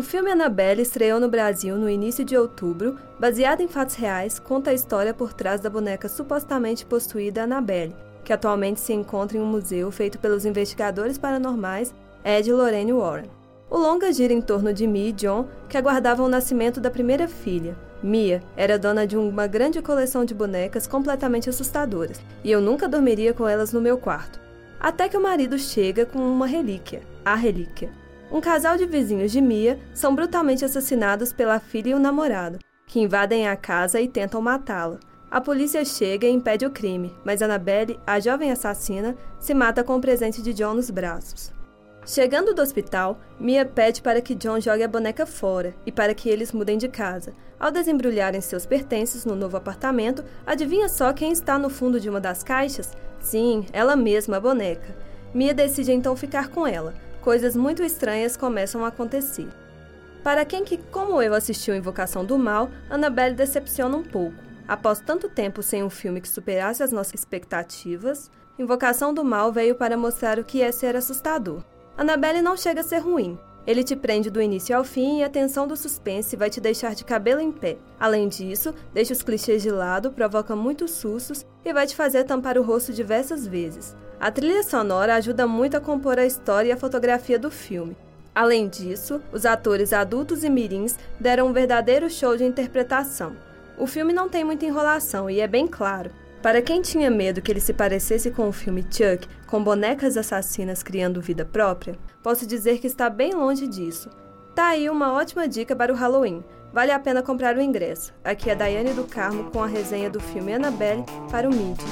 O filme Annabelle estreou no Brasil no início de outubro, baseado em fatos reais, conta a história por trás da boneca supostamente possuída Annabelle, que atualmente se encontra em um museu feito pelos investigadores paranormais Ed e Lorraine Warren. O longa gira em torno de Mia e John, que aguardavam o nascimento da primeira filha. Mia era dona de uma grande coleção de bonecas completamente assustadoras, e eu nunca dormiria com elas no meu quarto. Até que o marido chega com uma relíquia, a relíquia. Um casal de vizinhos de Mia são brutalmente assassinados pela filha e o namorado, que invadem a casa e tentam matá-la. A polícia chega e impede o crime, mas Annabelle, a jovem assassina, se mata com o presente de John nos braços. Chegando do hospital, Mia pede para que John jogue a boneca fora e para que eles mudem de casa. Ao desembrulharem seus pertences no novo apartamento, adivinha só quem está no fundo de uma das caixas? Sim, ela mesma, a boneca. Mia decide então ficar com ela, coisas muito estranhas começam a acontecer. Para quem que, como eu, assistiu Invocação do Mal, Annabelle decepciona um pouco. Após tanto tempo sem um filme que superasse as nossas expectativas, Invocação do Mal veio para mostrar o que é ser assustador. Annabelle não chega a ser ruim. Ele te prende do início ao fim e a tensão do suspense vai te deixar de cabelo em pé. Além disso, deixa os clichês de lado, provoca muitos sustos e vai te fazer tampar o rosto diversas vezes. A trilha sonora ajuda muito a compor a história e a fotografia do filme. Além disso, os atores adultos e mirins deram um verdadeiro show de interpretação. O filme não tem muita enrolação e é bem claro. Para quem tinha medo que ele se parecesse com o filme Chuck, com bonecas assassinas criando vida própria, posso dizer que está bem longe disso. Tá aí uma ótima dica para o Halloween. Vale a pena comprar o ingresso. Aqui é Daiane do Carmo com a resenha do filme Annabelle para o Mídia.